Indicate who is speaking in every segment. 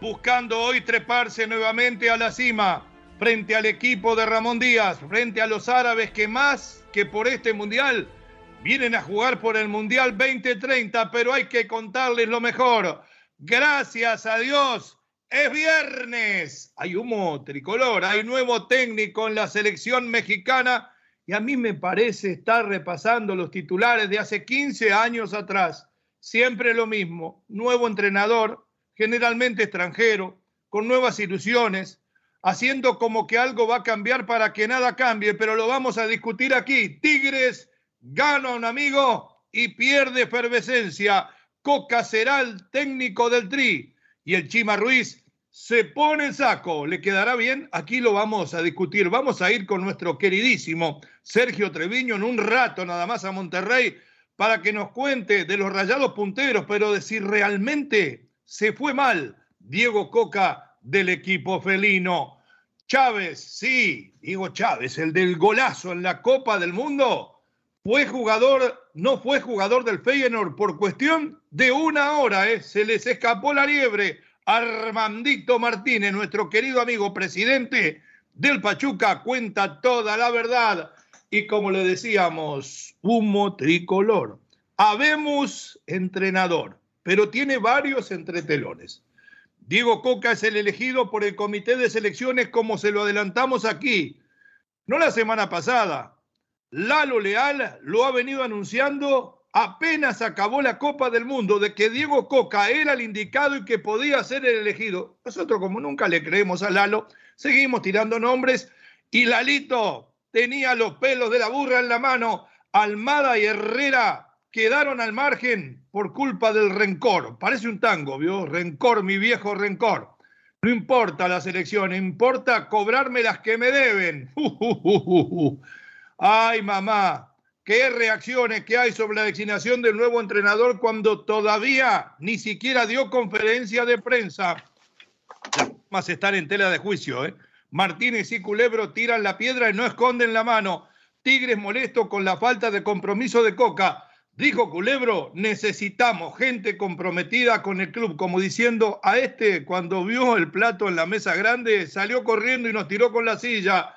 Speaker 1: Buscando hoy treparse nuevamente a la cima frente al equipo de Ramón Díaz, frente a los árabes que más que por este mundial vienen a jugar por el Mundial 2030, pero hay que contarles lo mejor. Gracias a Dios, es viernes. Hay humo tricolor, hay nuevo técnico en la selección mexicana y a mí me parece estar repasando los titulares de hace 15 años atrás. Siempre lo mismo, nuevo entrenador, generalmente extranjero, con nuevas ilusiones, haciendo como que algo va a cambiar para que nada cambie, pero lo vamos a discutir aquí. Tigres gana un amigo y pierde efervescencia. Coca será el técnico del Tri y el Chima Ruiz se pone el saco. ¿Le quedará bien? Aquí lo vamos a discutir. Vamos a ir con nuestro queridísimo Sergio Treviño en un rato nada más a Monterrey para que nos cuente de los rayados punteros, pero de si realmente se fue mal Diego Coca del equipo felino. Chávez, sí, digo Chávez, el del golazo en la Copa del Mundo, fue jugador, no fue jugador del Feyenoord por cuestión de una hora, ¿eh? se les escapó la liebre. Armandito Martínez, nuestro querido amigo presidente del Pachuca, cuenta toda la verdad. Y como le decíamos, humo tricolor. Habemos entrenador, pero tiene varios entretelones. Diego Coca es el elegido por el comité de selecciones como se lo adelantamos aquí. No la semana pasada. Lalo Leal lo ha venido anunciando apenas acabó la Copa del Mundo de que Diego Coca era el indicado y que podía ser el elegido. Nosotros como nunca le creemos a Lalo, seguimos tirando nombres y Lalito tenía los pelos de la burra en la mano. Almada y Herrera quedaron al margen por culpa del rencor. Parece un tango, ¿vio? Rencor, mi viejo rencor. No importa la selección, importa cobrarme las que me deben. Ay, mamá, qué reacciones que hay sobre la designación del nuevo entrenador cuando todavía ni siquiera dio conferencia de prensa. Más estar en tela de juicio, ¿eh? Martínez y Culebro tiran la piedra y no esconden la mano. Tigres molesto con la falta de compromiso de Coca. Dijo Culebro, necesitamos gente comprometida con el club, como diciendo, a este cuando vio el plato en la mesa grande, salió corriendo y nos tiró con la silla.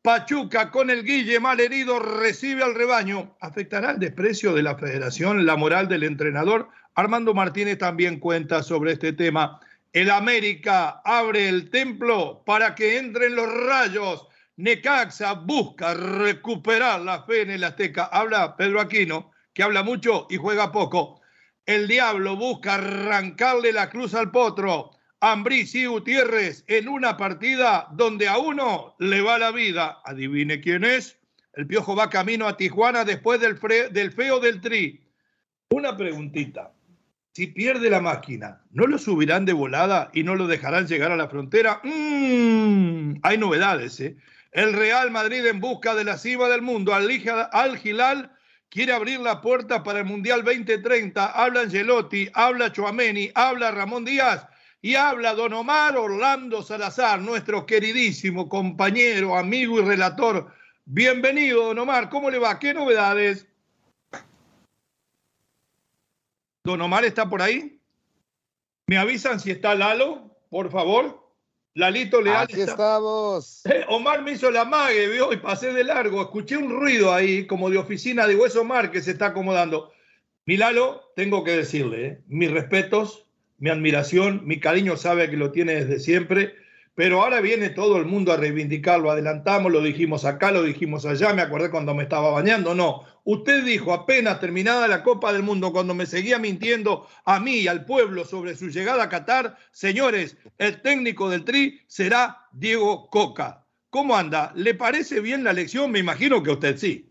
Speaker 1: Pachuca con el Guille mal herido recibe al rebaño. ¿Afectará el desprecio de la federación la moral del entrenador? Armando Martínez también cuenta sobre este tema. El América abre el templo para que entren los rayos. Necaxa busca recuperar la fe en el Azteca. Habla Pedro Aquino que habla mucho y juega poco. El Diablo busca arrancarle la cruz al potro. Ambriz y Gutiérrez en una partida donde a uno le va la vida. Adivine quién es. El Piojo va camino a Tijuana después del, del feo del tri. Una preguntita. Si pierde la máquina, ¿no lo subirán de volada y no lo dejarán llegar a la frontera? Mm, hay novedades, ¿eh? El Real Madrid en busca de la cima del mundo. Al, al Gilal quiere abrir la puerta para el Mundial 2030. Habla Angelotti, habla Chuameni, habla Ramón Díaz y habla don Omar Orlando Salazar, nuestro queridísimo compañero, amigo y relator. Bienvenido, don Omar. ¿Cómo le va? ¿Qué novedades? Don Omar está por ahí. ¿Me avisan si está Lalo, por favor? Lalito Leal.
Speaker 2: Aquí estamos.
Speaker 1: Eh, Omar me hizo la mague, vio, y pasé de largo. Escuché un ruido ahí, como de oficina. de hueso Omar que se está acomodando. Mi Lalo, tengo que decirle, eh, mis respetos, mi admiración, mi cariño sabe que lo tiene desde siempre, pero ahora viene todo el mundo a reivindicarlo, adelantamos, lo dijimos acá, lo dijimos allá, me acordé cuando me estaba bañando, no, usted dijo apenas terminada la Copa del Mundo, cuando me seguía mintiendo a mí y al pueblo sobre su llegada a Qatar, señores, el técnico del Tri será Diego Coca. ¿Cómo anda? ¿Le parece bien la elección? Me imagino que usted sí.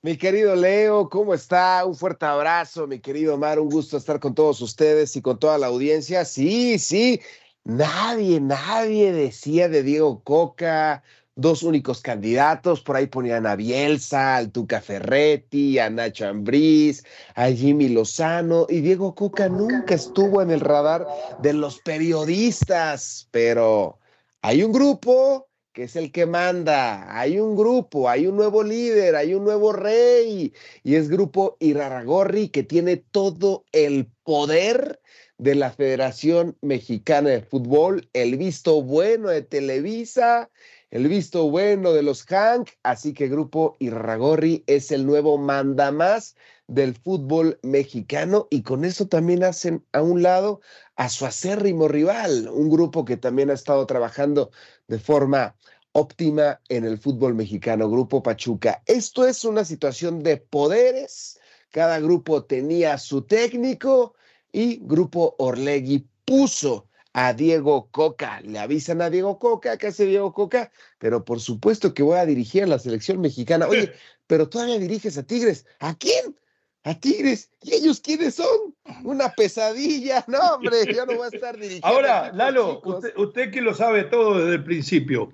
Speaker 2: Mi querido Leo, ¿cómo está? Un fuerte abrazo, mi querido Omar, un gusto estar con todos ustedes y con toda la audiencia. Sí, sí, nadie, nadie decía de Diego Coca, dos únicos candidatos, por ahí ponían a Bielsa, al Tuca Ferretti, a Nacho Ambriz, a Jimmy Lozano, y Diego Coca nunca estuvo en el radar de los periodistas, pero hay un grupo que es el que manda. Hay un grupo, hay un nuevo líder, hay un nuevo rey, y es Grupo Iraragorri que tiene todo el poder de la Federación Mexicana de Fútbol, el visto bueno de Televisa, el visto bueno de los Hank, así que Grupo Iraragorri es el nuevo mandamás del fútbol mexicano y con eso también hacen a un lado a su acérrimo rival, un grupo que también ha estado trabajando de forma óptima en el fútbol mexicano, Grupo Pachuca. Esto es una situación de poderes. Cada grupo tenía su técnico y Grupo Orlegui puso a Diego Coca. Le avisan a Diego Coca, ¿qué hace Diego Coca? Pero por supuesto que voy a dirigir a la selección mexicana. Oye, pero todavía diriges a Tigres. ¿A quién? A Tigres. ¿Y ellos quiénes son? Una pesadilla. No, hombre, yo no voy a estar dirigiendo.
Speaker 1: Ahora, Lalo, usted, usted que lo sabe todo desde el principio.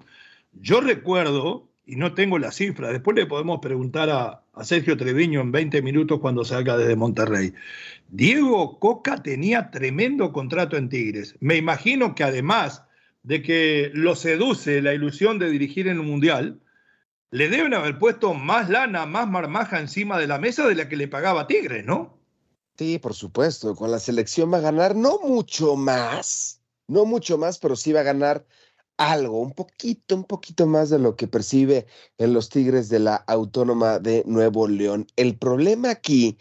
Speaker 1: Yo recuerdo, y no tengo la cifra, después le podemos preguntar a, Sergio Treviño en 20 minutos cuando salga desde Monterrey. Diego Coca tenía tremendo contrato en Tigres. Me imagino que además de que lo seduce la ilusión de dirigir en un mundial, le deben haber puesto más lana, más marmaja encima de la mesa de la que le pagaba Tigres, ¿no?
Speaker 2: Sí, por supuesto. Con la selección va a ganar no mucho más, no mucho más, pero sí va a ganar algo, un poquito, un poquito más de lo que percibe en los Tigres de la Autónoma de Nuevo León. El problema aquí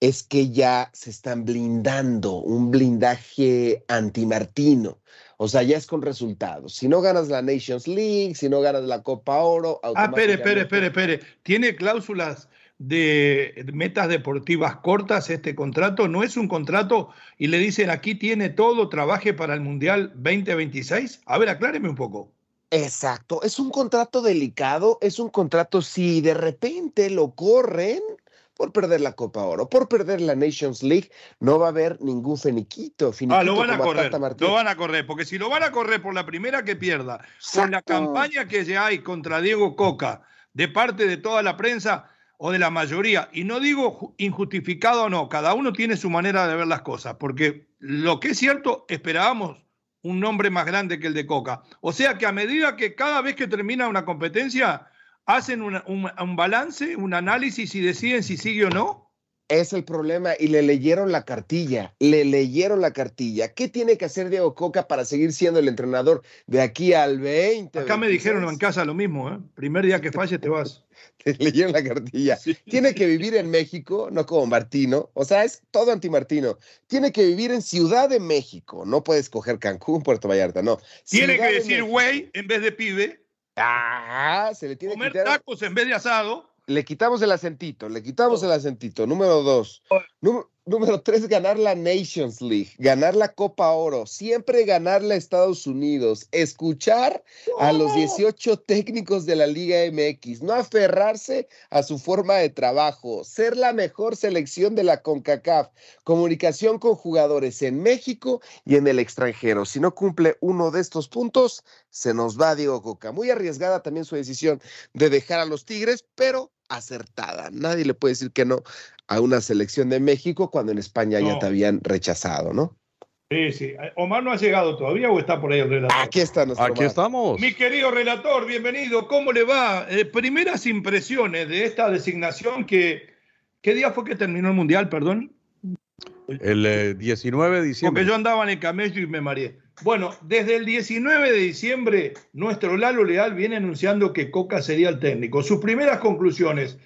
Speaker 2: es que ya se están blindando, un blindaje antimartino. O sea, ya es con resultados. Si no ganas la Nations League, si no ganas la Copa Oro.
Speaker 1: Ah, espere, espere, espere, espere. ¿Tiene cláusulas de metas deportivas cortas este contrato, no es un contrato y le dicen aquí tiene todo, trabaje para el Mundial 2026. A ver, acláreme un poco.
Speaker 2: Exacto, es un contrato delicado, es un contrato si de repente lo corren por perder la Copa Oro, por perder la Nations League, no va a haber ningún feniquito.
Speaker 1: ah, lo van a correr, lo van a correr, porque si lo van a correr por la primera que pierda, con la campaña que ya hay contra Diego Coca de parte de toda la prensa, o de la mayoría, y no digo injustificado o no, cada uno tiene su manera de ver las cosas, porque lo que es cierto, esperábamos un nombre más grande que el de Coca. O sea que a medida que cada vez que termina una competencia, hacen un, un balance, un análisis y deciden si sigue o no.
Speaker 2: Es el problema y le leyeron la cartilla, le leyeron la cartilla. ¿Qué tiene que hacer Diego Coca para seguir siendo el entrenador de aquí al 20?
Speaker 1: Acá me dijeron en casa lo mismo, ¿eh? Primer día que falle te vas.
Speaker 2: Le leyeron la cartilla. Tiene que vivir en México, no como Martino. O sea, es todo anti-Martino. Tiene que vivir en Ciudad de México. No puedes coger Cancún, Puerto Vallarta, no.
Speaker 1: Tiene que decir güey en vez de pibe.
Speaker 2: Ah, se le tiene
Speaker 1: Comer tacos en vez de asado
Speaker 2: le quitamos el acentito, le quitamos el acentito. Número dos. Número tres, ganar la Nations League, ganar la Copa Oro, siempre ganar la Estados Unidos, escuchar a los 18 técnicos de la Liga MX, no aferrarse a su forma de trabajo, ser la mejor selección de la CONCACAF, comunicación con jugadores en México y en el extranjero. Si no cumple uno de estos puntos, se nos va Diego Coca. Muy arriesgada también su decisión de dejar a los Tigres, pero acertada. Nadie le puede decir que no a una selección de México cuando en España ya te habían rechazado, ¿no?
Speaker 1: Sí, sí. Omar no ha llegado todavía o está por ahí el relator.
Speaker 2: Aquí está nuestro
Speaker 3: Aquí estamos.
Speaker 1: Mi querido relator, bienvenido. ¿Cómo le va? Eh, primeras impresiones de esta designación que... ¿Qué día fue que terminó el Mundial, perdón?
Speaker 3: El 19 eh, de diciembre.
Speaker 1: Porque yo andaba en el camello y me mareé. Bueno, desde el 19 de diciembre, nuestro Lalo Leal viene anunciando que Coca sería el técnico. Sus primeras conclusiones.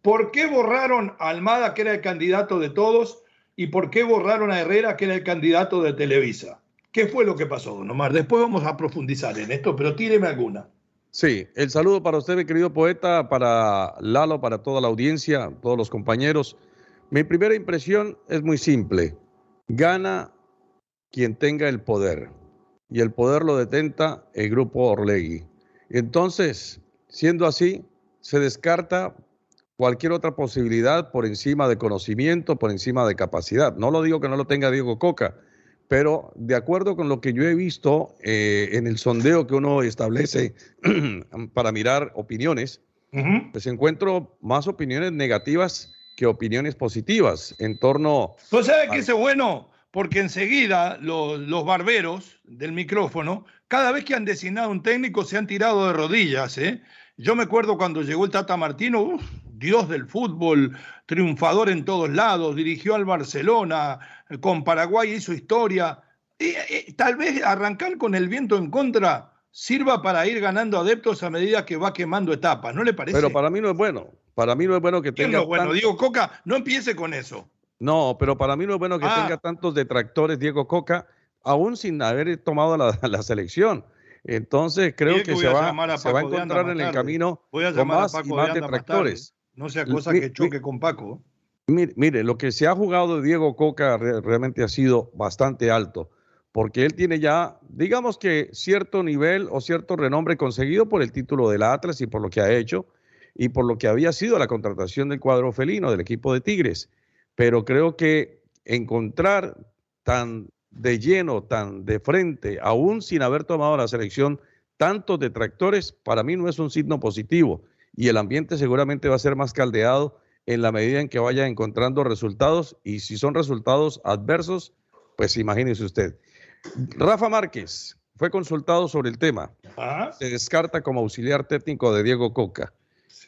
Speaker 1: ¿Por qué borraron a Almada, que era el candidato de todos? ¿Y por qué borraron a Herrera, que era el candidato de Televisa? ¿Qué fue lo que pasó, don Omar? Después vamos a profundizar en esto, pero tíreme alguna.
Speaker 3: Sí, el saludo para usted, mi querido poeta, para Lalo, para toda la audiencia, todos los compañeros. Mi primera impresión es muy simple. Gana quien tenga el poder. Y el poder lo detenta el grupo Orlegui. Entonces, siendo así, se descarta cualquier otra posibilidad por encima de conocimiento, por encima de capacidad. No lo digo que no lo tenga Diego Coca, pero de acuerdo con lo que yo he visto eh, en el sondeo que uno establece para mirar opiniones, pues encuentro más opiniones negativas que opiniones positivas en torno...
Speaker 1: ¿Tú sabes qué es bueno? Porque enseguida los, los, barberos del micrófono, cada vez que han designado un técnico, se han tirado de rodillas. ¿eh? Yo me acuerdo cuando llegó el Tata Martino, dios del fútbol, triunfador en todos lados, dirigió al Barcelona, con Paraguay hizo historia. Y, tal vez arrancar con el viento en contra sirva para ir ganando adeptos a medida que va quemando etapas, ¿no le parece?
Speaker 3: Pero para mí no es bueno. Para mí no es bueno que tenga.
Speaker 1: No bueno, Diego Coca, no empiece con eso.
Speaker 3: No, pero para mí no es bueno que ah. tenga tantos detractores Diego Coca, aún sin haber tomado la, selección. Entonces creo que, se, va, a, se va a encontrar en el camino con más y más detractores.
Speaker 1: No sea cosa que choque con Paco.
Speaker 3: Mire, mire, lo que se ha jugado de Diego Coca realmente ha sido bastante alto, porque él tiene ya, digamos que cierto nivel o cierto renombre conseguido por el título del Atlas y por lo que ha hecho y por lo que había sido la contratación del cuadro felino del equipo de Tigres. Pero creo que encontrar tan de lleno, tan de frente, aún sin haber tomado la selección, tantos detractores, para mí no es un signo positivo. Y el ambiente seguramente va a ser más caldeado en la medida en que vaya encontrando resultados. Y si son resultados adversos, pues imagínese usted. Rafa Márquez fue consultado sobre el tema. Ah. Se descarta como auxiliar técnico de Diego Coca.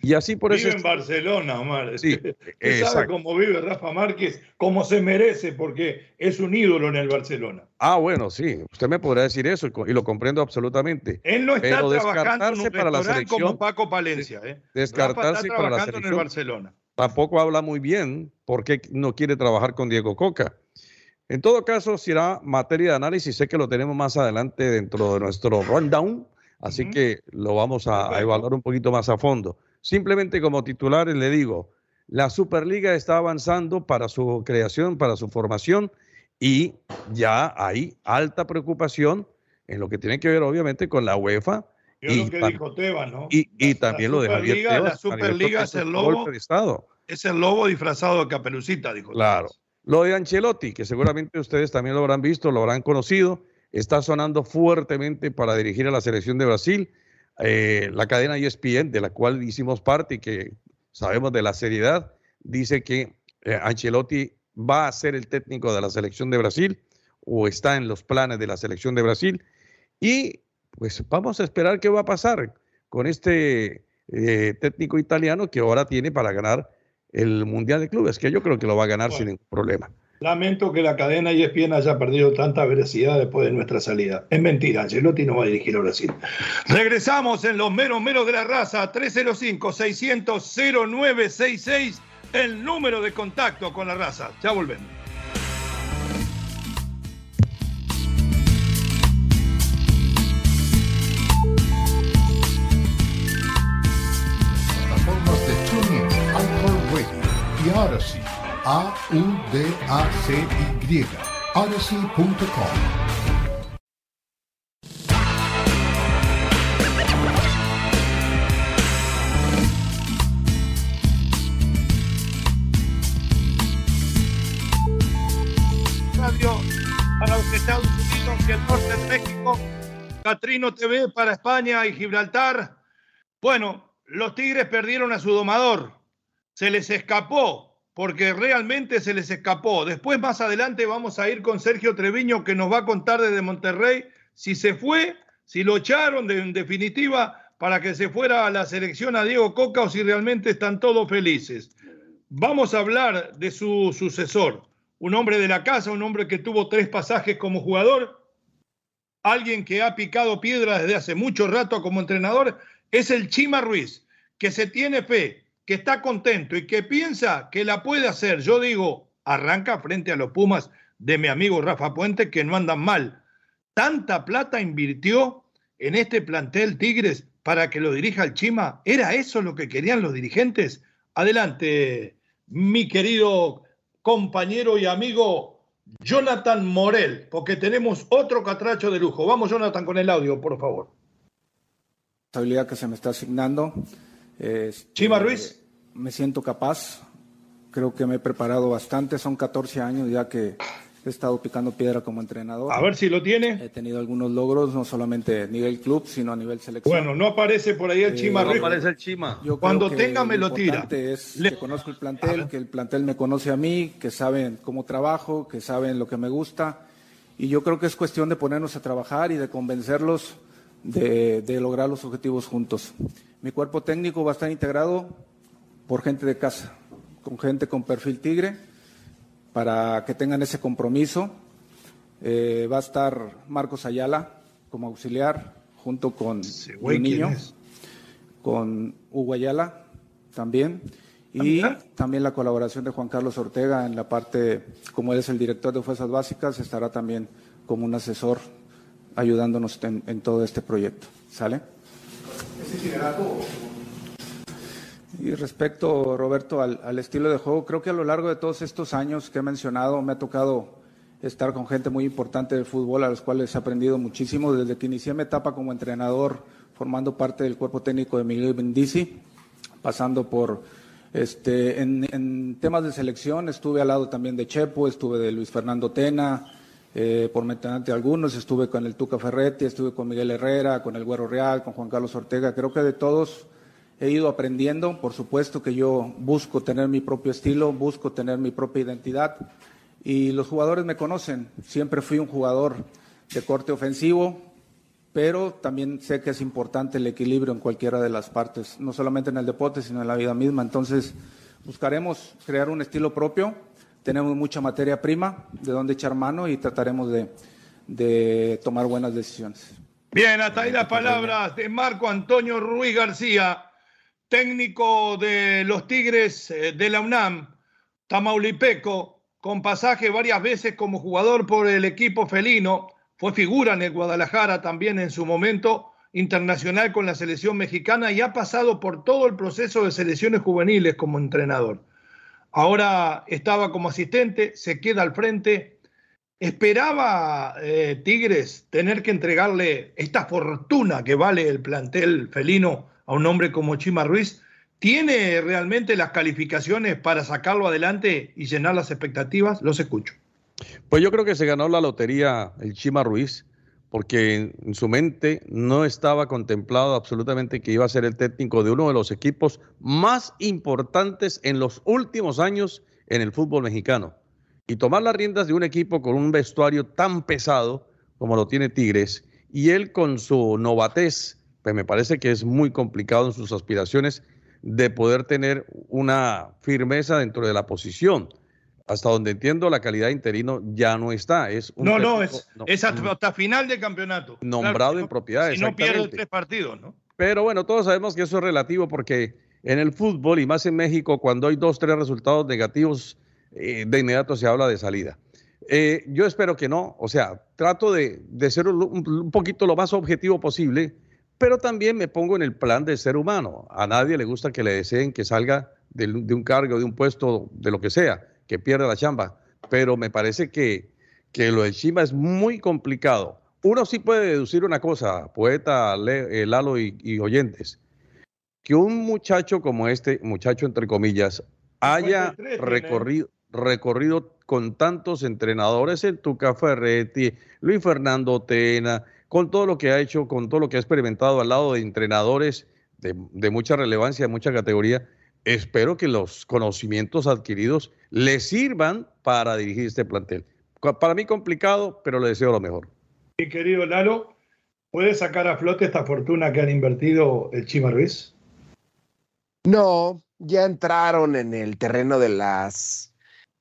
Speaker 3: Y así por
Speaker 1: vive
Speaker 3: eso.
Speaker 1: en Barcelona, Omar. Sí, sabe cómo vive Rafa Márquez, cómo se merece, porque es un ídolo en el Barcelona.
Speaker 3: Ah, bueno, sí. Usted me podrá decir eso y lo comprendo absolutamente.
Speaker 1: Él no está trabajando en un para la selección como Paco Palencia. ¿eh?
Speaker 3: Descartarse para la selección. En el Barcelona. Tampoco habla muy bien porque no quiere trabajar con Diego Coca. En todo caso, será materia de análisis. Sé que lo tenemos más adelante dentro de nuestro rundown, así que lo vamos a evaluar un poquito más a fondo. Simplemente como titulares le digo, la Superliga está avanzando para su creación, para su formación y ya hay alta preocupación en lo que tiene que ver obviamente con la UEFA.
Speaker 1: y, lo que dijo Tebas, ¿no?
Speaker 3: Y, también lo de Javier
Speaker 1: Tebas. La Superliga es el lobo. Es el lobo disfrazado de caperucita, dijo.
Speaker 3: Claro. Lo de Ancelotti, que seguramente ustedes también lo habrán visto, lo habrán conocido, está sonando fuertemente para dirigir a la selección de Brasil eh, la cadena ESPN, de la cual hicimos parte y que sabemos de la seriedad, dice que eh, Ancelotti va a ser el técnico de la selección de Brasil o está en los planes de la selección de Brasil. Y pues vamos a esperar qué va a pasar con este eh, técnico italiano que ahora tiene para ganar el Mundial de Clubes, que yo creo que lo va a ganar sin ningún problema.
Speaker 1: Lamento que la cadena ESPN haya perdido tanta veracidad después de nuestra salida. Es mentira, Angelotti no va a dirigir a Brasil. Regresamos en los meros meros de la raza, 305-600-0966, el número de contacto con la raza. Ya volvemos.
Speaker 4: a-U-D-A-C-Y. Odyssey.com.
Speaker 1: Para los Estados Unidos y el norte de México, Catrino TV para España y Gibraltar. Bueno, los Tigres perdieron a su domador. Se les escapó, porque realmente se les escapó. Después, más adelante, vamos a ir con Sergio Treviño, que nos va a contar desde Monterrey si se fue, si lo echaron de, en definitiva para que se fuera a la selección a Diego Coca o si realmente están todos felices. Vamos a hablar de su sucesor, un hombre de la casa, un hombre que tuvo tres pasajes como jugador, alguien que ha picado piedra desde hace mucho rato como entrenador, es el Chima Ruiz, que se tiene fe, que está contento y que piensa que la puede hacer. Yo digo, arranca frente a los Pumas de mi amigo Rafa Puente, que no andan mal. Tanta plata invirtió en este plantel Tigres para que lo dirija el Chima. ¿Era eso lo que querían los dirigentes? Adelante, mi querido compañero y amigo Jonathan Morel, porque tenemos otro catracho de lujo. Vamos, Jonathan, con el audio, por favor.
Speaker 5: La habilidad que se me está asignando.
Speaker 1: Chima Ruiz.
Speaker 5: Me siento capaz. Creo que me he preparado bastante. Son 14 años ya que He estado picando piedra como entrenador.
Speaker 1: A ver si lo tiene.
Speaker 5: He tenido algunos logros, no solamente a nivel club, sino a nivel selección.
Speaker 1: Bueno, no aparece por ahí el Chima.
Speaker 3: no aparece el Chima.
Speaker 5: Yo
Speaker 1: Cuando tenga, me lo tira.
Speaker 5: es que conozco el plantel, que el plantel me conoce a mí, que saben cómo trabajo, que saben lo que me gusta. Y yo creo que es cuestión de ponernos a trabajar y de convencerlos de, de lograr los objetivos juntos. Mi cuerpo técnico va a estar integrado por gente de casa, con gente con perfil tigre para que tengan ese compromiso. Eh, va a estar Marcos Ayala como auxiliar, junto con un niño, con Hugo Ayala también, y también la colaboración de Juan Carlos Ortega en la parte, como él es el director de Fuerzas Básicas, estará también como un asesor ayudándonos en, todo este proyecto. ¿Sale? Y respecto, Roberto, al, estilo de juego, creo que a lo largo de todos estos años que he mencionado, me ha tocado estar con gente muy importante del fútbol, a los cuales he aprendido muchísimo desde que inicié mi etapa como entrenador, formando parte del cuerpo técnico de Miguel Bendici, pasando por este, en, temas de selección, estuve al lado también de Chepo, estuve de Luis Fernando Tena, eh, por mencionarte algunos, estuve con el Tuca Ferretti, estuve con Miguel Herrera, con el Güero Real, con Juan Carlos Ortega, creo que de todos he ido aprendiendo, por supuesto que yo busco tener mi propio estilo, busco tener mi propia identidad. Y los jugadores me conocen, siempre fui un jugador de corte ofensivo, pero también sé que es importante el equilibrio en cualquiera de las partes, no solamente en el deporte, sino en la vida misma. Entonces, buscaremos crear un estilo propio, tenemos mucha materia prima de donde echar mano y trataremos de, de tomar buenas decisiones.
Speaker 1: Bien, hasta ahí las palabras de Marco Antonio Ruiz García técnico de los Tigres eh, de la UNAM, Tamaulipeco, con pasaje varias veces como jugador por el equipo felino, fue figura en el Guadalajara también en su momento internacional con la selección mexicana y ha pasado por todo el proceso de selecciones juveniles como entrenador. Ahora estaba como asistente, se queda al frente. ¿Esperaba eh, Tigres tener que entregarle esta fortuna que vale el plantel felino a un hombre como Chima Ruiz, ¿tiene realmente las calificaciones para sacarlo adelante y llenar las expectativas? Los escucho.
Speaker 3: Pues yo creo que se ganó la lotería el Chima Ruiz, porque en su mente no estaba contemplado absolutamente que iba a ser el técnico de uno de los equipos más importantes en los últimos años en el fútbol mexicano. Y tomar las riendas de un equipo con un vestuario tan pesado como lo tiene Tigres, y él con su novatez, pues me parece que es muy complicado en sus aspiraciones de poder tener una firmeza dentro de la posición. Hasta donde entiendo, la calidad de interino ya no está. Es
Speaker 1: no, no, es, hasta, final de campeonato.
Speaker 3: Nombrado en propiedad.
Speaker 1: Si no pierde tres partidos, ¿no?
Speaker 3: Pero bueno, todos sabemos que eso es relativo porque en el fútbol y más en México, cuando hay dos, tres resultados negativos, eh, de inmediato se habla de salida. Eh, yo espero que no, o sea, trato de, ser un, poquito lo más objetivo posible pero también me pongo en el plan del ser humano. A nadie le gusta que le deseen que salga de, un cargo, de un puesto, de lo que sea, que pierda la chamba. Pero me parece que, que lo de Chima es muy complicado. Uno sí puede deducir una cosa, poeta, eh, Lalo y, oyentes, que un muchacho como este, muchacho entre comillas, haya recorrido, recorrido con tantos entrenadores, el Tuca Ferretti, Luis Fernando Tena, con todo lo que ha hecho, con todo lo que ha experimentado al lado de entrenadores de, mucha relevancia, de mucha categoría. Espero que los conocimientos adquiridos le sirvan para dirigir este plantel. Para mí complicado, pero le deseo lo mejor.
Speaker 1: Mi querido Lalo, ¿puede sacar a flote esta fortuna que han invertido el Chima Ruiz?
Speaker 2: No, ya entraron en el terreno de las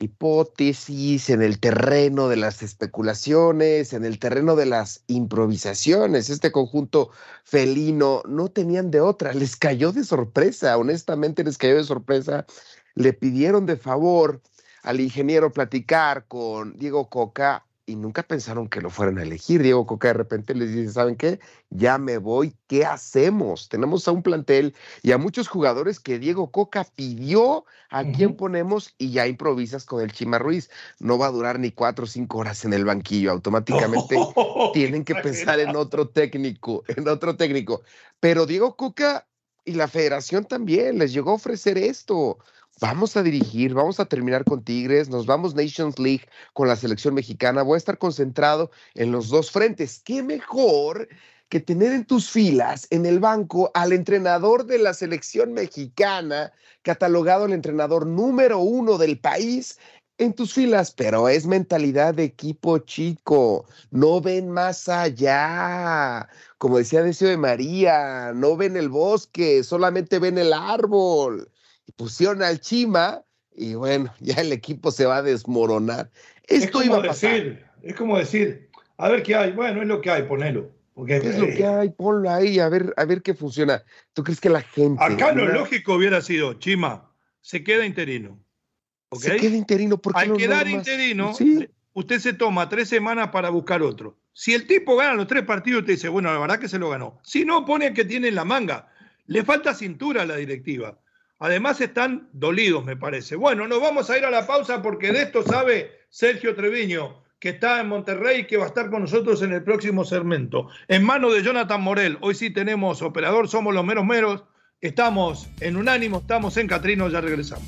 Speaker 2: hipótesis, en el terreno de las especulaciones, en el terreno de las improvisaciones. Este conjunto felino no tenían de otra, les cayó de sorpresa, honestamente les cayó de sorpresa. Le pidieron de favor al ingeniero platicar con Diego Coca y nunca pensaron que lo fueran a elegir. Diego Coca de repente les dice, ¿saben qué? Ya me voy, ¿qué hacemos? Tenemos a un plantel y a muchos jugadores que Diego Coca pidió a quién ponemos y ya improvisas con el Chima Ruiz. No va a durar ni cuatro o cinco horas en el banquillo, automáticamente tienen que pensar en otro técnico, en otro técnico. Pero Diego Coca y la federación también les llegó a ofrecer esto vamos a dirigir, vamos a terminar con Tigres, nos vamos Nations League con la selección mexicana, voy a estar concentrado en los dos frentes. ¿Qué mejor que tener en tus filas, en el banco, al entrenador de la selección mexicana, catalogado el entrenador número uno del país? En tus filas, pero es mentalidad de equipo chico, no ven más allá. Como decía Deseo de María, no ven el bosque, solamente ven el árbol pusieron al Chima y bueno, ya el equipo se va a desmoronar.
Speaker 1: Esto es como decir, es como decir, a ver qué hay, bueno, es lo que hay, ponelo.
Speaker 2: Porque, es lo que hay? Ponlo ahí, a ver, a ver qué funciona. ¿Tú crees que la gente...
Speaker 1: Acá lo lógico hubiera sido, Chima, se queda interino.
Speaker 2: Se queda interino, porque
Speaker 1: Al quedar interino, usted se toma tres semanas para buscar otro. Si el tipo gana los tres partidos, usted dice, bueno, la verdad que se lo ganó. Si no, pone que tiene en la manga. Le falta cintura a la directiva. Además están dolidos, me parece. Bueno, nos vamos a ir a la pausa porque de esto sabe Sergio Treviño, que está en Monterrey y que va a estar con nosotros en el próximo segmento. En manos de Jonathan Morel. Hoy sí tenemos operador, somos los meros meros. Estamos en Unánimo, estamos en Catrino, ya regresamos.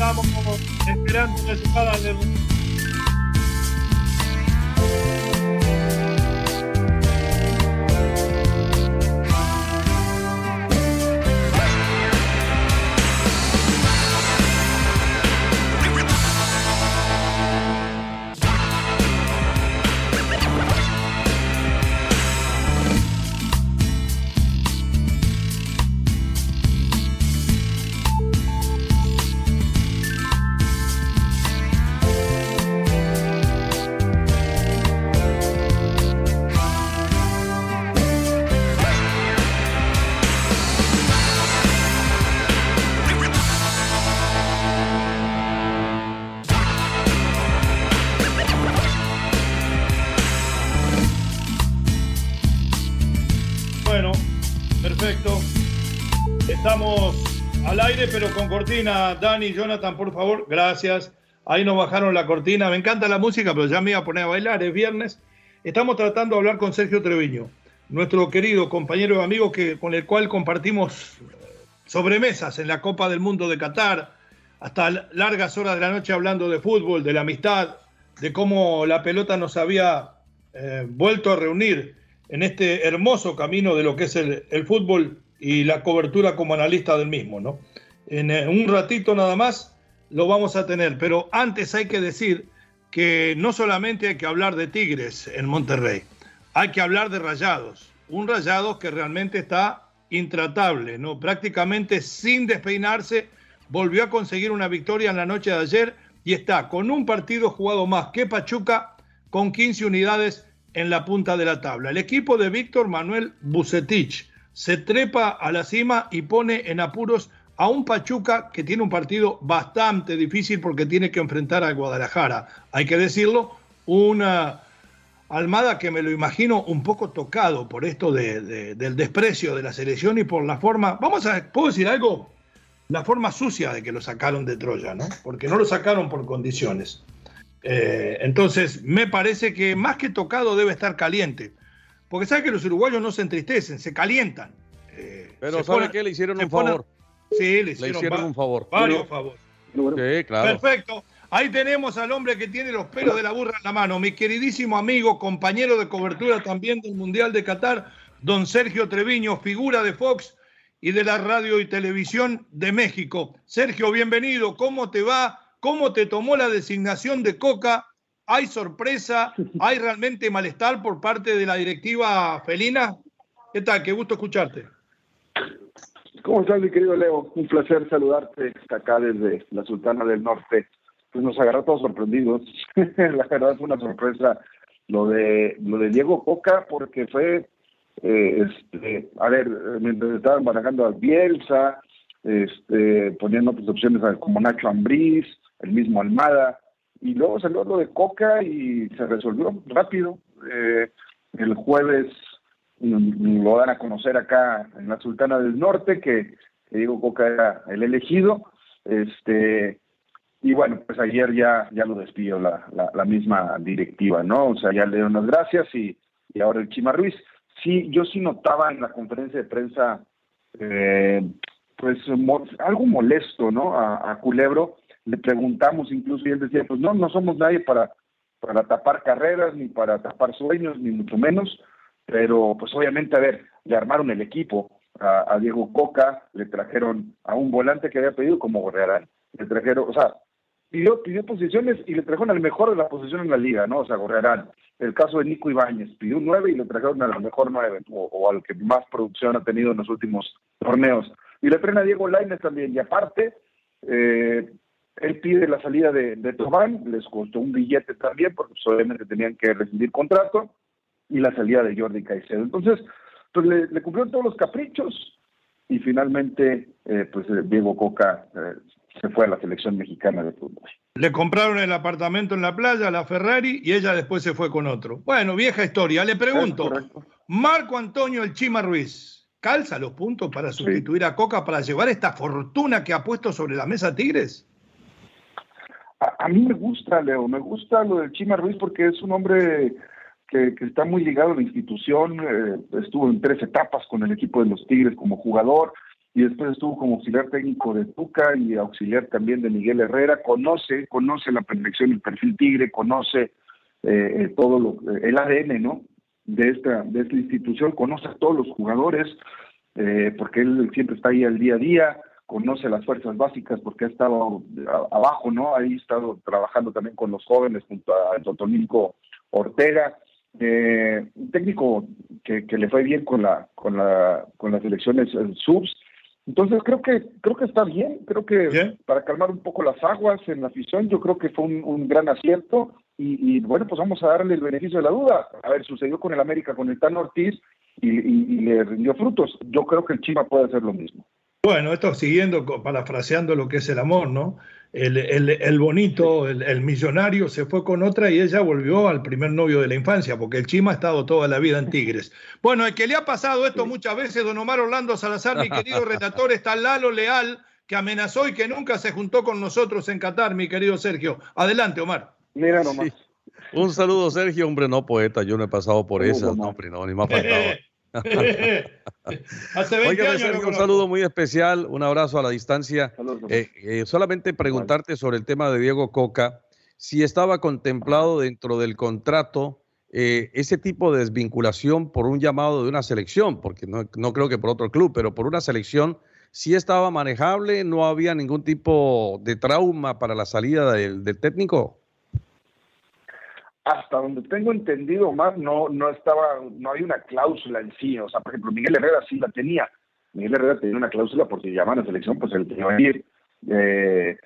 Speaker 1: Estamos esperando la llegada de con cortina. Dani, Jonathan, por favor, gracias. Ahí nos bajaron la cortina. Me encanta la música, pero ya me iba a poner a bailar. Es viernes. Estamos tratando de hablar con Sergio Treviño, nuestro querido compañero y amigo que, con el cual compartimos sobremesas en la Copa del Mundo de Qatar, hasta largas horas de la noche hablando de fútbol, de la amistad, de cómo la pelota nos había eh, vuelto a reunir en este hermoso camino de lo que es el, el fútbol y la cobertura como analista del mismo, ¿no? En eh, un ratito nada más lo vamos a tener, pero antes hay que decir que no solamente hay que hablar de Tigres en Monterrey, hay que hablar de Rayados, un Rayados que realmente está intratable, ¿no? Prácticamente sin despeinarse, volvió a conseguir una victoria en la noche de ayer y está con un partido jugado más que Pachuca con 15 unidades en la punta de la tabla. El equipo de Víctor Manuel Bucetich se trepa a la cima y pone en apuros a un Pachuca que tiene un partido bastante difícil porque tiene que enfrentar a Guadalajara. Hay que decirlo, una Almada que me lo imagino un poco tocado por esto del desprecio de la selección y por la forma, vamos a, ¿puedo decir algo? La forma sucia de que lo sacaron de Troya, ¿no? Porque no lo sacaron por condiciones. Eh, entonces, me parece que más que tocado debe estar caliente. Porque sabe que los uruguayos no se entristecen, se calientan.
Speaker 3: Eh, Pero ¿sabe qué? Le hicieron un favor.
Speaker 1: Sí, le hicieron, un favor. Varios favores. Sí, claro. Perfecto. Ahí tenemos al hombre que tiene los pelos de la burra en la mano, mi queridísimo amigo, compañero de cobertura también del Mundial de Qatar, don Sergio Treviño, figura de Fox y de la radio y televisión de México. Sergio, bienvenido. ¿Cómo te va? ¿Cómo te tomó la designación de Coca? ¿Hay sorpresa? ¿Hay realmente malestar por parte de la directiva felina? ¿Qué tal? Qué gusto escucharte.
Speaker 6: ¿Cómo estás, mi querido Leo? Un placer saludarte acá desde la Sultana del Norte pues nos agarró todos sorprendidos. la verdad fue una sorpresa lo de lo de Diego Coca porque fue eh, este a ver mientras estaban manejando a Bielsa este poniendo otras opciones como Nacho Ambriz el mismo Almada y luego salió lo de Coca y se resolvió rápido eh, el jueves lo dan a conocer acá en la Sultana del Norte que, que Diego Coca era el elegido este y bueno, pues ayer ya, ya lo despidió la, la, misma directiva, ¿no? O sea, ya le dieron las gracias y, y ahora el Chima Ruiz. Sí, yo sí notaba en la conferencia de prensa, eh, pues algo molesto, ¿no? A, Culebro le preguntamos incluso y él decía, pues no, no somos nadie para, para tapar carreras, ni para tapar sueños, ni mucho menos, pero pues obviamente, a ver, le armaron el equipo a, Diego Coca, le trajeron a un volante que había pedido como Gorrearán, le trajeron, o sea, pidió, pidió posiciones y le trajeron al mejor de la posición en la liga, ¿no? O sea, Gorrearán. El caso de Nico Ibáñez, pidió un 9 y le trajeron al mejor 9, o, al que más producción ha tenido en los últimos torneos. Y le traen a Diego Lainez también, y aparte, eh, él pide la salida de, de Tobán, les costó un billete también, porque pues, obviamente tenían que rescindir contrato, y la salida de Jordi Caicedo. Entonces, pues le, le cumplieron todos los caprichos, y finalmente, eh, pues eh, Diego Coca eh, se fue a la selección mexicana de fútbol.
Speaker 1: Le compraron el apartamento en la playa, la Ferrari, y ella después se fue con otro. Bueno, vieja historia. Le pregunto, Marco Antonio El Chima Ruiz, ¿calza los puntos para sustituir a Coca para llevar esta fortuna que ha puesto sobre la mesa Tigres?
Speaker 6: A, mí me gusta, Leo, me gusta lo del Chima Ruiz porque es un hombre que, está muy ligado a la institución, eh, estuvo en tres etapas con el equipo de los Tigres como jugador, y después estuvo como auxiliar técnico de Tuca y auxiliar también de Miguel Herrera, conoce, conoce la perfección el perfil tigre, conoce eh, todo lo, el ADN, ¿no? De esta, de esta institución, conoce a todos los jugadores, eh, porque él siempre está ahí al día a día, conoce las fuerzas básicas porque ha estado abajo, ¿no? Ahí ha estado trabajando también con los jóvenes junto a Totónico Ortega, eh, un técnico que, que, le fue bien con la con la con las elecciones subs entonces creo que creo que está bien, creo que para calmar un poco las aguas en la afición, yo creo que fue un, gran acierto y, bueno, pues vamos a darle el beneficio de la duda. A ver, sucedió con el América, con el Tan Ortiz y, le rindió frutos. Yo creo que el Chima puede hacer lo mismo.
Speaker 1: Bueno, esto siguiendo, parafraseando lo que es el amor, ¿no? El, bonito, el, millonario se fue con otra y ella volvió al primer novio de la infancia, porque el Chima ha estado toda la vida en Tigres. Bueno, el que le ha pasado esto muchas veces, don Omar Orlando Salazar, mi querido relator, está Lalo Leal, que amenazó y que nunca se juntó con nosotros en Qatar, mi querido Sergio. Adelante, Omar.
Speaker 3: Mira nomás. Un saludo, Sergio, hombre, no poeta, yo no he pasado por eso, no, no, ni más faltaba. un saludo muy especial, un abrazo a la distancia. Eh, eh, solamente preguntarte sobre el tema de Diego Coca, si estaba contemplado dentro del contrato eh, ese tipo de desvinculación por un llamado de una selección, porque no, creo que por otro club, pero por una selección, si estaba manejable, no había ningún tipo de trauma para la salida del técnico
Speaker 6: hasta donde tengo entendido más, no, no estaba, no hay una cláusula en sí. O sea, por ejemplo, Miguel Herrera sí la tenía. Miguel Herrera tenía una cláusula porque si llaman a selección, pues él tenía que ir. Eh,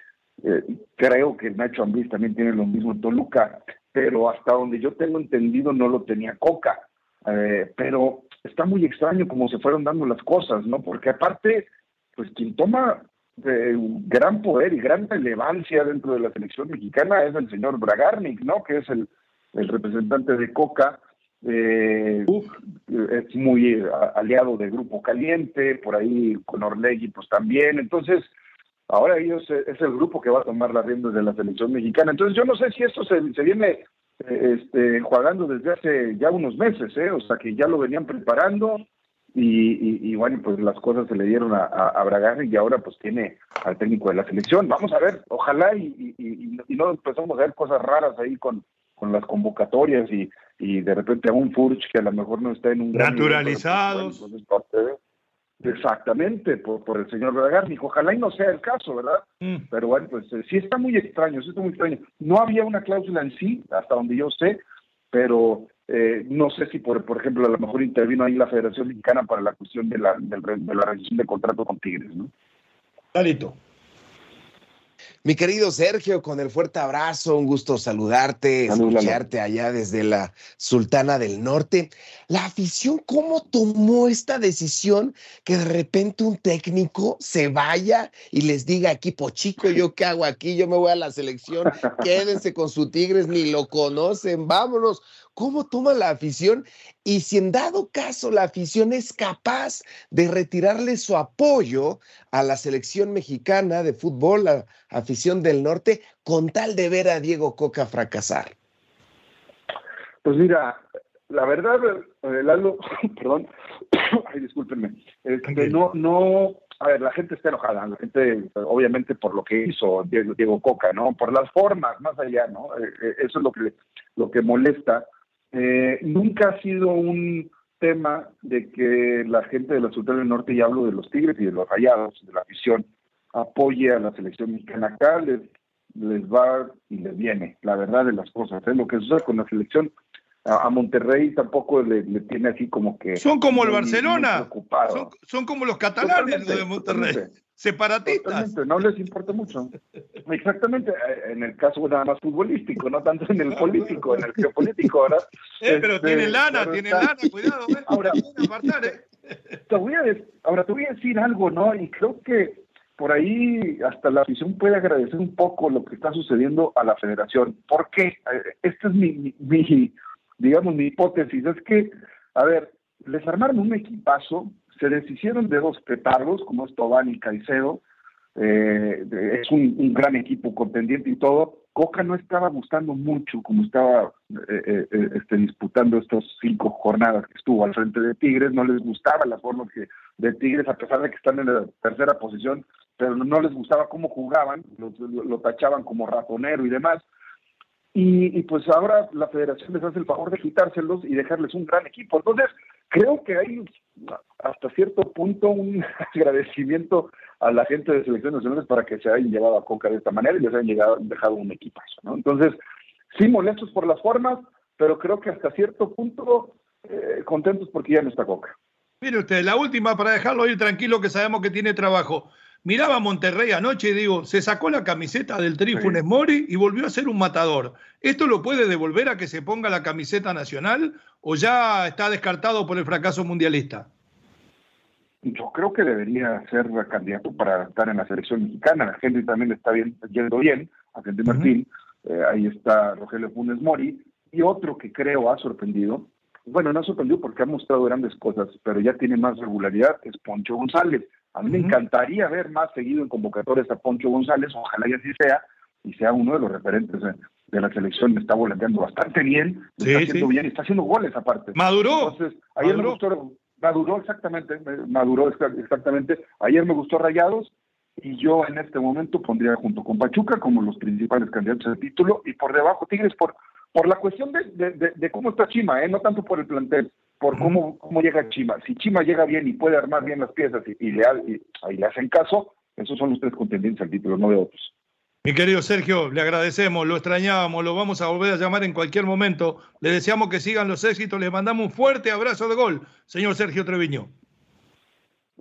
Speaker 6: eh, creo que Nacho Ambriz también tiene lo mismo en Toluca, pero hasta donde yo tengo entendido no lo tenía Coca. Eh, pero está muy extraño cómo se fueron dando las cosas, ¿no? Porque aparte, pues quien toma eh, gran poder y gran relevancia dentro de la selección mexicana es el señor Bragarnik, ¿no? Que es el, el representante de Coca, eh, es muy eh, aliado del Grupo Caliente, por ahí con Orlegui pues también, entonces ahora ellos eh, es el grupo que va a tomar las riendas de la selección mexicana, entonces yo no sé si esto se, se viene este, jugando desde hace ya unos meses, ¿eh? o sea que ya lo venían preparando y, y, bueno, pues las cosas se le dieron a, a, y ahora pues tiene al técnico de la selección. Vamos a ver, ojalá y, y, y no empezamos a ver cosas raras ahí con, con las convocatorias y, y de repente a un Furch que a lo mejor no está en un
Speaker 1: naturalizados.
Speaker 6: exactamente por, por el señor Bragarnik ojalá y no sea el caso verdad mm. pero bueno pues eh, sí está muy extraño sí está muy extraño. No había una cláusula en sí hasta donde yo sé pero eh, no sé si por por ejemplo a lo mejor intervino ahí la Federación Mexicana para la cuestión de la de, de la revisión de contrato con Tigres no
Speaker 1: Talito
Speaker 2: mi querido Sergio, con el fuerte abrazo, un gusto saludarte, escucharte allá desde la Sultana del Norte. La afición, ¿cómo tomó esta decisión que de repente un técnico se vaya y les diga, equipo chico, yo qué hago aquí, yo me voy a la selección, quédense con su Tigres, ni lo conocen, vámonos cómo toma la afición y si en dado caso la afición es capaz de retirarle su apoyo a la selección mexicana de fútbol, la afición del norte, con tal de ver a Diego Coca fracasar.
Speaker 6: Pues mira, la verdad, eh, Lalo, perdón, ay, discúlpenme, este, no, no, a ver, la gente está enojada, la gente, obviamente, por lo que hizo Diego, Coca, ¿no? Por las formas, más allá, ¿no? Eh, eh, eso es lo que, lo que molesta. Eh, nunca ha sido un tema de que la gente de la Sultana del Norte, y hablo de los Tigres y de los Rayados, de la afición, apoye a la selección mexicana. Acá les, les va y les viene, la verdad de las cosas. ¿eh? Lo que sucede con la selección a, Monterrey tampoco le, tiene así como que...
Speaker 1: Son como el Barcelona, son, son, como los catalanes de Monterrey separatistas.
Speaker 6: No les importa mucho. Exactamente, eh, en el caso nada más futbolístico, no tanto en el político, en el geopolítico, ¿verdad?
Speaker 1: Eh, pero este, tiene lana, tiene lana, cuidado, ¿eh?
Speaker 6: Ahora, te voy a, ahora te voy a decir algo, ¿no? Y creo que por ahí hasta la afición puede agradecer un poco lo que está sucediendo a la federación. ¿Por qué? Esta es mi, mi digamos, mi hipótesis. Es que, a ver, les armaron un equipazo se deshicieron de dos petardos, como es Tobán y Caicedo, eh, es un, gran equipo contendiente y todo. Coca no estaba gustando mucho como estaba eh, eh, este, disputando estas cinco jornadas que estuvo al frente de Tigres, no les gustaba la forma que de Tigres, a pesar de que están en la tercera posición, pero no les gustaba cómo jugaban, lo, tachaban como ratonero y demás. Y, y, pues ahora la federación les hace el favor de quitárselos y dejarles un gran equipo. Entonces, creo que hay hasta cierto punto un agradecimiento a la gente de selecciones nacionales para que se hayan llevado a Coca de esta manera y les hayan llegado, dejado un equipazo, ¿no? Entonces, sí molestos por las formas, pero creo que hasta cierto punto eh, contentos porque ya no está Coca.
Speaker 1: Mire usted, la última para dejarlo ir tranquilo que sabemos que tiene trabajo. Miraba a Monterrey anoche y digo, se sacó la camiseta del Tri Mori y volvió a ser un matador. ¿Esto lo puede devolver a que se ponga la camiseta nacional o ya está descartado por el fracaso mundialista?
Speaker 6: Yo creo que debería ser candidato para estar en la selección mexicana. La gente también está bien, yendo bien, a gente Martín, eh, ahí está Rogelio Funes Mori, y otro que creo ha sorprendido, bueno, no ha sorprendido porque ha mostrado grandes cosas, pero ya tiene más regularidad, es Poncho González. A mí me encantaría ver más seguido en convocatorias a Poncho González, ojalá y así sea, y sea uno de los referentes de, la selección. Está volanteando bastante bien, está haciendo bien está haciendo goles aparte.
Speaker 1: Maduró.
Speaker 6: Entonces, ayer me gustó, maduró exactamente, maduró exactamente. Ayer me gustó Rayados y yo en este momento pondría junto con Pachuca como los principales candidatos al título y por debajo Tigres por por la cuestión de, de, cómo está Chima, ¿eh? no tanto por el plantel, por cómo, cómo llega Chima. Si Chima llega bien y puede armar bien las piezas y, le, y, le hacen caso, esos son los tres contendientes al título, no de otros.
Speaker 1: Mi querido Sergio, le agradecemos, lo extrañábamos, lo vamos a volver a llamar en cualquier momento. Le deseamos que sigan los éxitos, le mandamos un fuerte abrazo de gol, señor Sergio Treviño.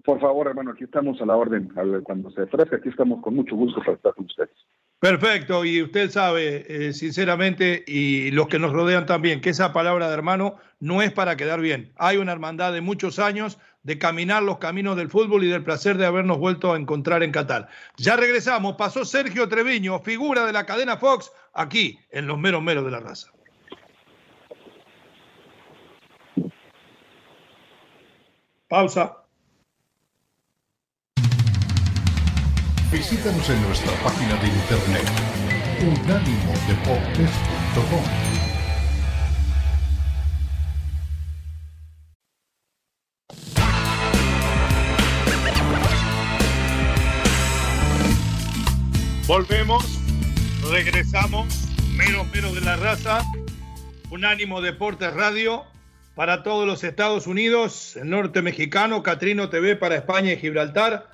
Speaker 6: Por favor, hermano, aquí estamos a la orden. Cuando se ofrezca, aquí estamos con mucho gusto para estar con ustedes.
Speaker 1: Perfecto, y usted sabe, eh, sinceramente, y los que nos rodean también, que esa palabra de hermano no es para quedar bien. Hay una hermandad de muchos años de caminar los caminos del fútbol y del placer de habernos vuelto a encontrar en Qatar. Ya regresamos, pasó Sergio Treviño, figura de la cadena Fox, aquí en Los Meros Meros de la Raza. Pausa.
Speaker 4: Visítanos en nuestra página de internet unánimodeportes.com.
Speaker 1: Volvemos, regresamos, menos menos de la raza, Unánimo Deportes Radio para todos los Estados Unidos, el norte mexicano, Catrino TV para España y Gibraltar.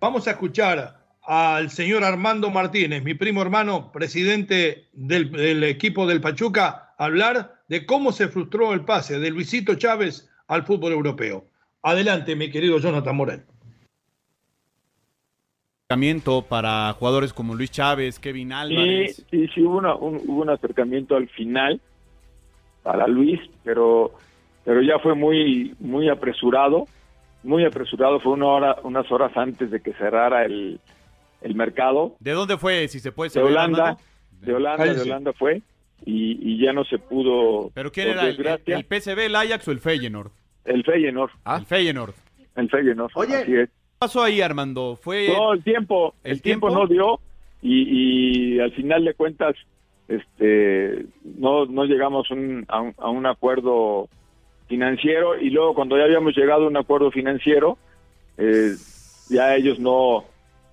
Speaker 1: Vamos a escuchar al señor Armando Martínez, mi primo hermano, presidente del, equipo del Pachuca, hablar de cómo se frustró el pase de Luisito Chávez al fútbol europeo. Adelante, mi querido Jonathan Morel.
Speaker 7: Acercamiento para jugadores como Luis Chávez, Kevin Álvarez.
Speaker 6: Sí, sí, sí hubo, un, hubo un acercamiento al final para Luis, pero pero ya fue muy muy apresurado, muy apresurado, fue una hora, unas horas antes de que cerrara el, el mercado.
Speaker 7: ¿De dónde fue, si se puede saber?
Speaker 6: De Holanda, de Holanda, de Holanda fue, y, ya no se pudo.
Speaker 7: ¿Pero quién era? El, ¿El, PSV, el Ajax o el Feyenoord?
Speaker 6: El Feyenoord.
Speaker 7: ¿Ah? El Feyenoord.
Speaker 6: El Feyenoord,
Speaker 7: Oye, ¿qué pasó ahí, Armando? Fue...
Speaker 6: No, el tiempo, el, tiempo? no dio, y, al final de cuentas, este, no, no llegamos a, un, a un acuerdo financiero, y luego cuando ya habíamos llegado a un acuerdo financiero, eh, ya ellos no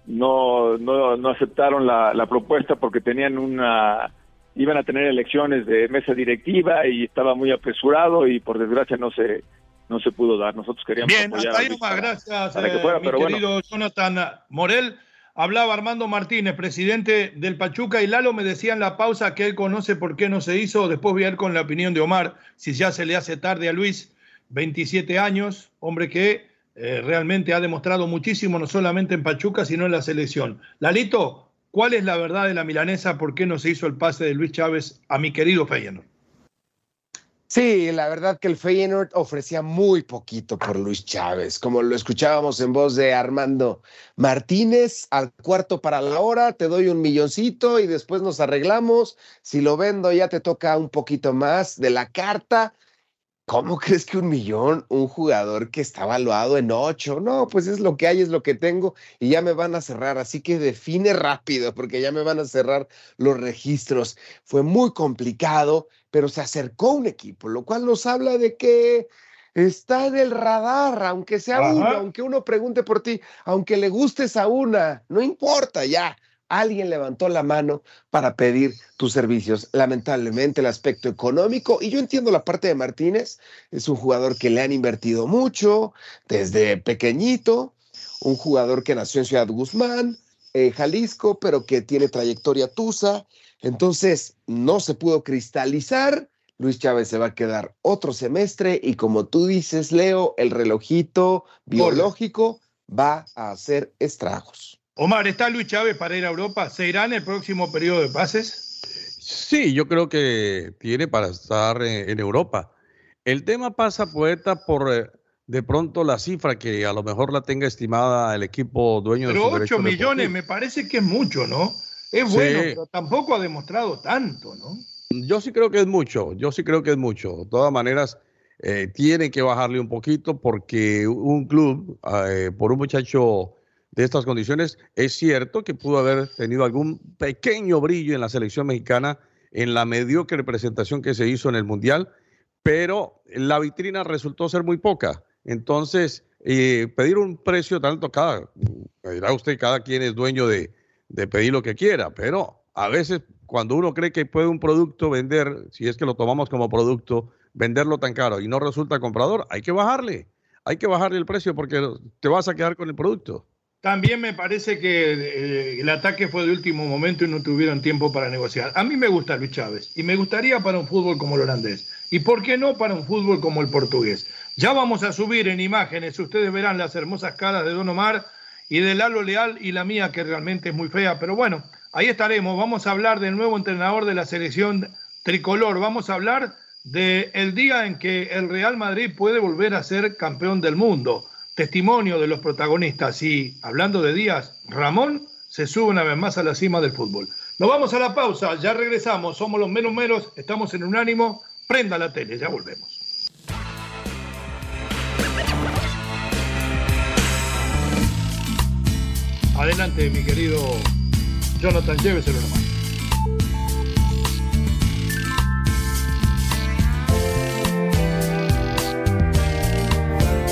Speaker 6: no, no, no aceptaron la, la, propuesta porque tenían una iban a tener elecciones de mesa directiva y estaba muy apresurado y por desgracia no se no se pudo dar. Nosotros queríamos
Speaker 1: Bien, hasta ahí gracias, eh, mi querido Jonathan Morel. Hablaba Armando Martínez, presidente del Pachuca, y Lalo me decía en la pausa que él conoce por qué no se hizo. Después voy a ir con la opinión de Omar, si ya se le hace tarde a Luis, 27 años, hombre que eh, realmente ha demostrado muchísimo, no solamente en Pachuca, sino en la selección. Lalito, ¿cuál es la verdad de la milanesa? ¿Por qué no se hizo el pase de Luis Chávez a mi querido Feyenoord?
Speaker 2: Sí, la verdad que el Feyenoord ofrecía muy poquito por Luis Chávez, como lo escuchábamos en voz de Armando Martínez, al cuarto para la hora, te doy un milloncito y después nos arreglamos, si lo vendo ya te toca un poquito más de la carta, ¿Cómo crees que un millón, un jugador que está valuado en ocho? No, pues es lo que hay, es lo que tengo y ya me van a cerrar. Así que define rápido porque ya me van a cerrar los registros. Fue muy complicado, pero se acercó un equipo, lo cual nos habla de que está en el radar, aunque sea uno, aunque uno pregunte por ti, aunque le gustes a una, no importa ya alguien levantó la mano para pedir tus servicios. Lamentablemente el aspecto económico, y yo entiendo la parte de Martínez, es un jugador que le han invertido mucho desde pequeñito, un jugador que nació en Ciudad Guzmán, eh, Jalisco, pero que tiene trayectoria tusa, entonces no se pudo cristalizar. Luis Chávez se va a quedar otro semestre y como tú dices, Leo, el relojito biológico va a hacer estragos.
Speaker 1: Omar, ¿está Luis Chávez para ir a Europa? ¿Se irá en el próximo periodo de pases?
Speaker 3: Sí, yo creo que tiene para estar en, Europa. El tema pasa, poeta, por eh, de pronto la cifra que a lo mejor la tenga estimada el equipo dueño
Speaker 1: pero de Pero 8 millones me parece que es mucho, ¿no? Es bueno, pero tampoco ha demostrado tanto, ¿no?
Speaker 3: Yo sí creo que es mucho, yo sí creo que es mucho. De todas maneras, eh, tienen que bajarle un poquito porque un club, eh, por un muchacho de estas condiciones. Es cierto que pudo haber tenido algún pequeño brillo en la selección mexicana en la mediocre presentación que se hizo en el Mundial, pero la vitrina resultó ser muy poca. Entonces, eh, pedir un precio tanto, cada, dirá usted, cada quien es dueño de, de pedir lo que quiera, pero a veces cuando uno cree que puede un producto vender, si es que lo tomamos como producto, venderlo tan caro y no resulta comprador, hay que bajarle, hay que bajarle el precio porque te vas a quedar con el producto.
Speaker 1: También me parece que eh, el ataque fue de último momento y no tuvieron tiempo para negociar. A mí me gusta Luis Chávez y me gustaría para un fútbol como el holandés. ¿Y por qué no para un fútbol como el portugués? Ya vamos a subir en imágenes, ustedes verán las hermosas caras de Don Omar y de Lalo Leal y la mía que realmente es muy fea, pero bueno, ahí estaremos. Vamos a hablar del nuevo entrenador de la selección tricolor. Vamos a hablar del el día en que el Real Madrid puede volver a ser campeón del mundo. Testimonio de los protagonistas. Y hablando de días, Ramón se sube una vez más a la cima del fútbol. Nos vamos a la pausa, ya regresamos. Somos los menos menos, estamos en Unánimo. Prenda la tele, ya volvemos. Adelante, mi querido Jonathan, lléveselo nomás.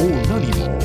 Speaker 4: Unánimo